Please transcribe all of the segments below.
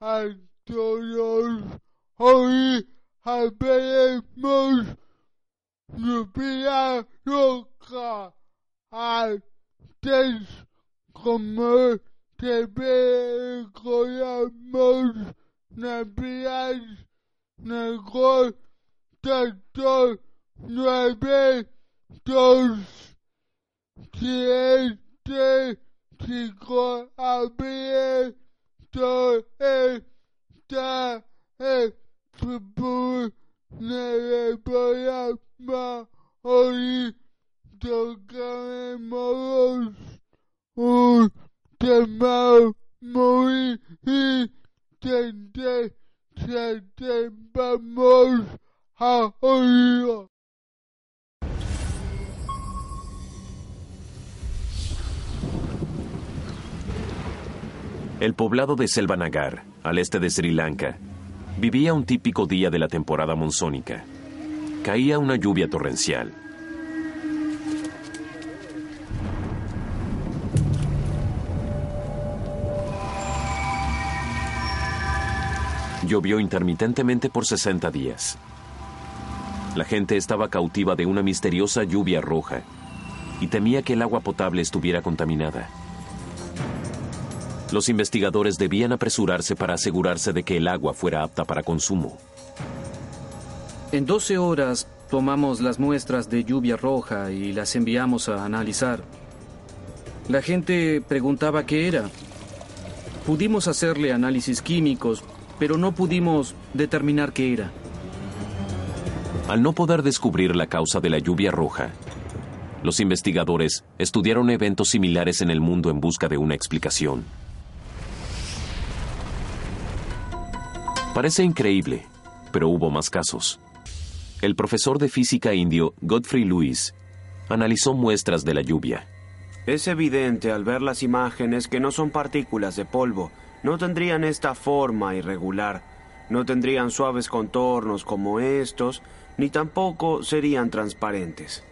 todos hoy hablaremos lluvia roja antes como te recordamos Navidad mejor tanto nueve dos siete cinco abierto esta el fútbol el programa hoy tocaremos un tema muy interesante vamos a oír El poblado de Selvanagar, al este de Sri Lanka, vivía un típico día de la temporada monzónica. Caía una lluvia torrencial. Llovió intermitentemente por 60 días. La gente estaba cautiva de una misteriosa lluvia roja y temía que el agua potable estuviera contaminada. Los investigadores debían apresurarse para asegurarse de que el agua fuera apta para consumo. En 12 horas tomamos las muestras de lluvia roja y las enviamos a analizar. La gente preguntaba qué era. Pudimos hacerle análisis químicos, pero no pudimos determinar qué era. Al no poder descubrir la causa de la lluvia roja, los investigadores estudiaron eventos similares en el mundo en busca de una explicación. Parece increíble, pero hubo más casos. El profesor de física indio Godfrey Lewis analizó muestras de la lluvia. Es evidente al ver las imágenes que no son partículas de polvo, no tendrían esta forma irregular, no tendrían suaves contornos como estos, ni tampoco serían transparentes.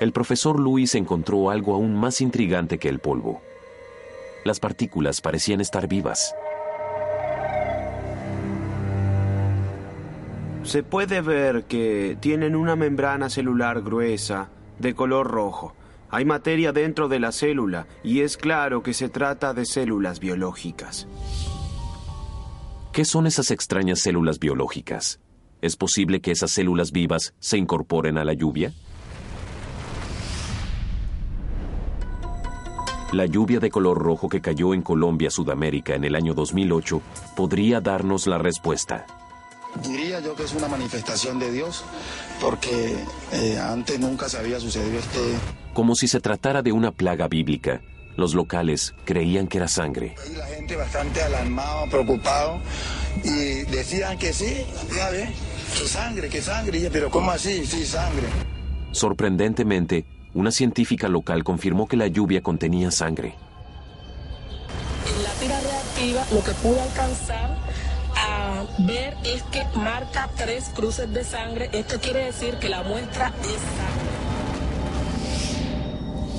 El profesor Lewis encontró algo aún más intrigante que el polvo. Las partículas parecían estar vivas. Se puede ver que tienen una membrana celular gruesa, de color rojo. Hay materia dentro de la célula y es claro que se trata de células biológicas. ¿Qué son esas extrañas células biológicas? ¿Es posible que esas células vivas se incorporen a la lluvia? La lluvia de color rojo que cayó en Colombia, Sudamérica, en el año 2008, podría darnos la respuesta. Diría yo que es una manifestación de Dios, porque eh, antes nunca se había sucedido este... Como si se tratara de una plaga bíblica, los locales creían que era sangre. La gente bastante alarmado, preocupado, y decían que sí, ya ve, que sangre, que sangre, pero ¿cómo así? Sí, sangre. Sorprendentemente, una científica local confirmó que la lluvia contenía sangre. En la tira reactiva lo que pudo alcanzar ver es que marca tres cruces de sangre. Esto quiere decir que la muestra es sangre.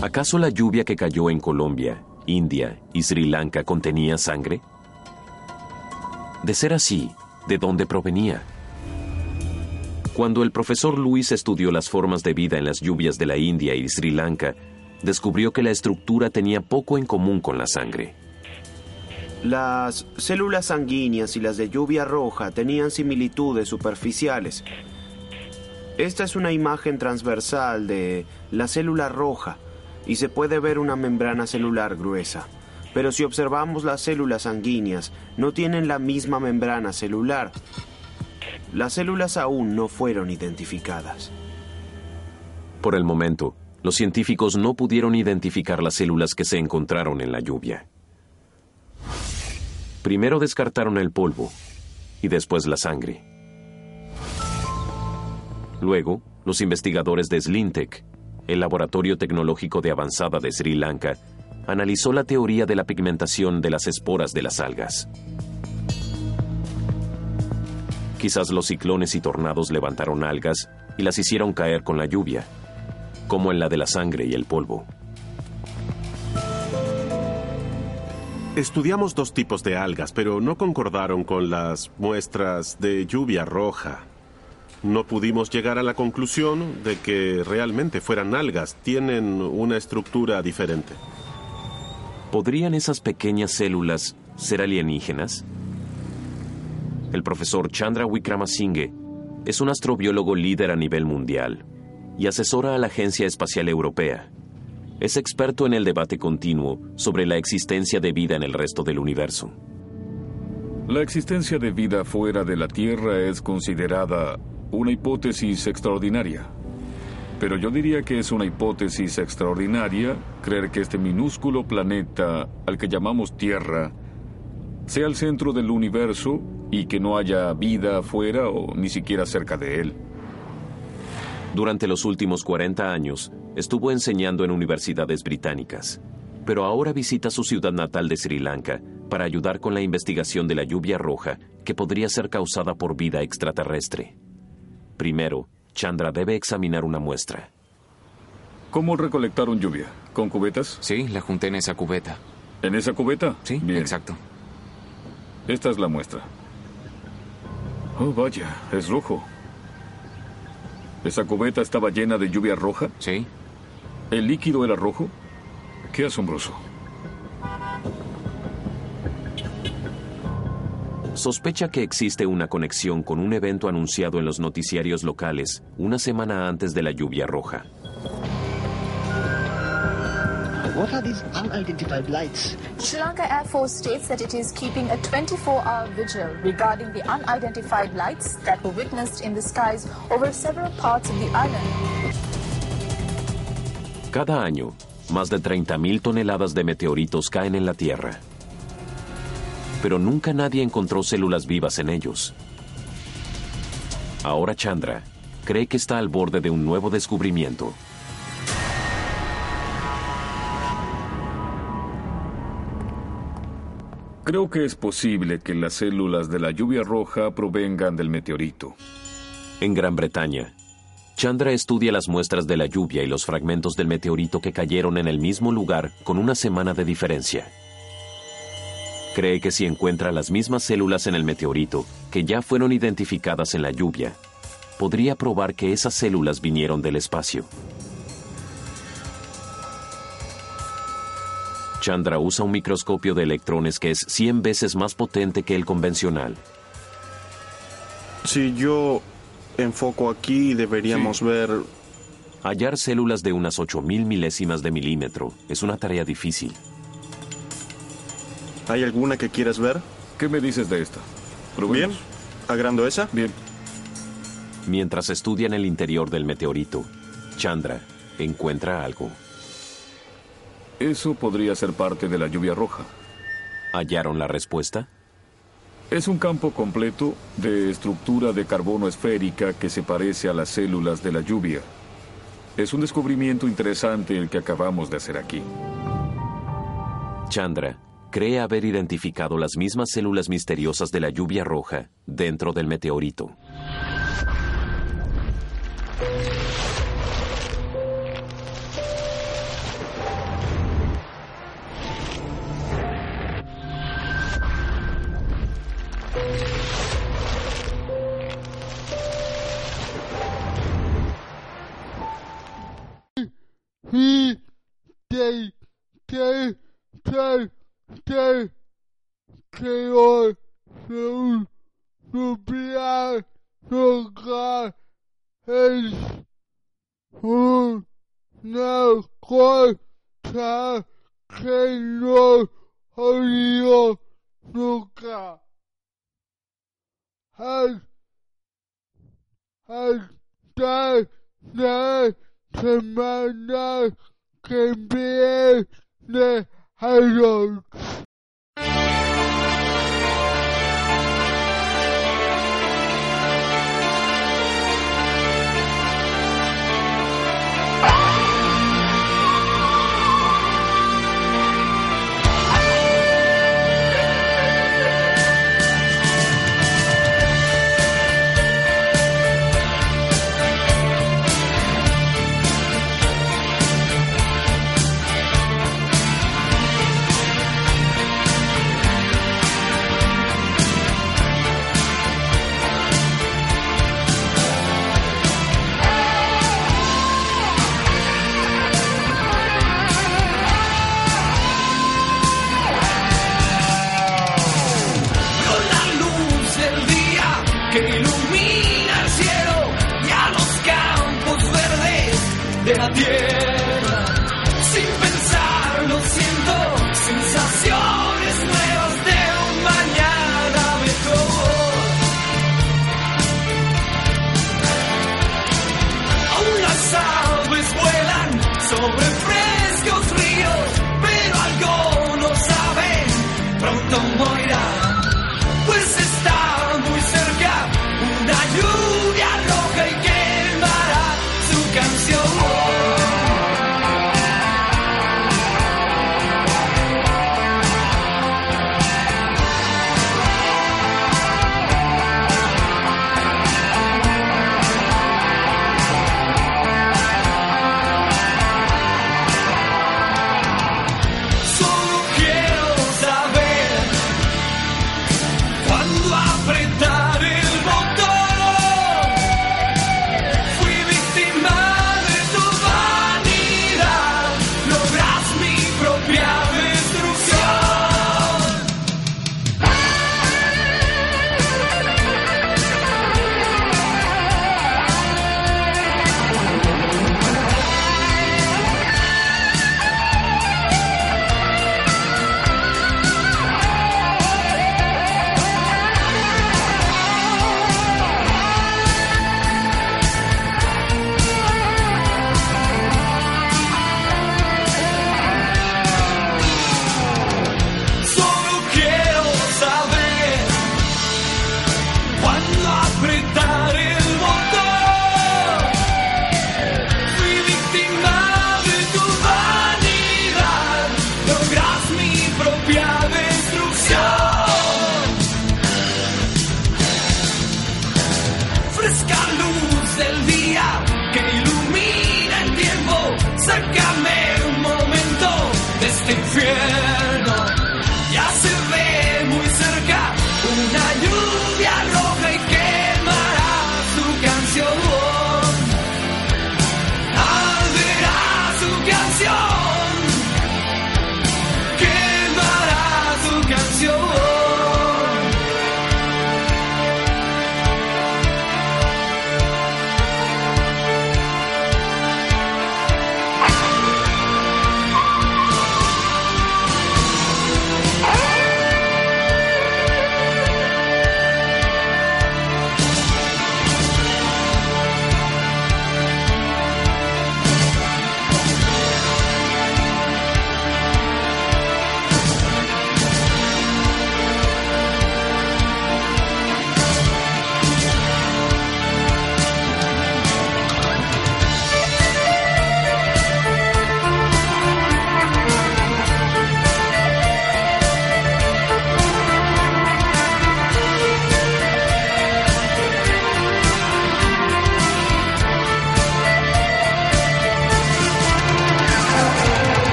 ¿Acaso la lluvia que cayó en Colombia, India y Sri Lanka contenía sangre? De ser así, ¿de dónde provenía? Cuando el profesor Luis estudió las formas de vida en las lluvias de la India y Sri Lanka, descubrió que la estructura tenía poco en común con la sangre. Las células sanguíneas y las de lluvia roja tenían similitudes superficiales. Esta es una imagen transversal de la célula roja y se puede ver una membrana celular gruesa. Pero si observamos las células sanguíneas, no tienen la misma membrana celular. Las células aún no fueron identificadas. Por el momento, los científicos no pudieron identificar las células que se encontraron en la lluvia. Primero descartaron el polvo y después la sangre. Luego, los investigadores de Slintec, el Laboratorio Tecnológico de Avanzada de Sri Lanka, analizó la teoría de la pigmentación de las esporas de las algas. Quizás los ciclones y tornados levantaron algas y las hicieron caer con la lluvia, como en la de la sangre y el polvo. Estudiamos dos tipos de algas, pero no concordaron con las muestras de lluvia roja. No pudimos llegar a la conclusión de que realmente fueran algas. Tienen una estructura diferente. ¿Podrían esas pequeñas células ser alienígenas? El profesor Chandra Wickramasinghe es un astrobiólogo líder a nivel mundial y asesora a la Agencia Espacial Europea. Es experto en el debate continuo sobre la existencia de vida en el resto del universo. La existencia de vida fuera de la Tierra es considerada una hipótesis extraordinaria. Pero yo diría que es una hipótesis extraordinaria creer que este minúsculo planeta al que llamamos Tierra sea el centro del universo y que no haya vida afuera o ni siquiera cerca de él. Durante los últimos 40 años, estuvo enseñando en universidades británicas, pero ahora visita su ciudad natal de Sri Lanka para ayudar con la investigación de la lluvia roja que podría ser causada por vida extraterrestre. Primero, Chandra debe examinar una muestra. ¿Cómo recolectaron lluvia? ¿Con cubetas? Sí, la junté en esa cubeta. ¿En esa cubeta? Sí, Bien. exacto. Esta es la muestra. Oh, vaya, es rojo. ¿Esa cubeta estaba llena de lluvia roja? Sí. ¿El líquido era rojo? Qué asombroso. Sospecha que existe una conexión con un evento anunciado en los noticiarios locales una semana antes de la lluvia roja. What are these unidentified lights? Sri Lanka Air Force states that it is keeping a 24-hour vigil regarding the unidentified lights that were witnessed in the skies over several parts of the island. Cada año, más de 30.000 toneladas de meteoritos caen en la Tierra. Pero nunca nadie encontró células vivas en ellos. Ahora Chandra cree que está al borde de un nuevo descubrimiento. Creo que es posible que las células de la lluvia roja provengan del meteorito. En Gran Bretaña, Chandra estudia las muestras de la lluvia y los fragmentos del meteorito que cayeron en el mismo lugar con una semana de diferencia. Cree que si encuentra las mismas células en el meteorito, que ya fueron identificadas en la lluvia, podría probar que esas células vinieron del espacio. Chandra usa un microscopio de electrones que es 100 veces más potente que el convencional. Si yo enfoco aquí, deberíamos ver... Hallar células de unas 8.000 milésimas de milímetro es una tarea difícil. ¿Hay alguna que quieras ver? ¿Qué me dices de esta? Bien. ¿Agrando esa? Bien. Mientras estudian el interior del meteorito, Chandra encuentra algo. Eso podría ser parte de la lluvia roja. ¿Hallaron la respuesta? Es un campo completo de estructura de carbono esférica que se parece a las células de la lluvia. Es un descubrimiento interesante el que acabamos de hacer aquí. Chandra cree haber identificado las mismas células misteriosas de la lluvia roja dentro del meteorito. Una cosa que no oído nunca. Hasta hasta la semana que viene. Adiós.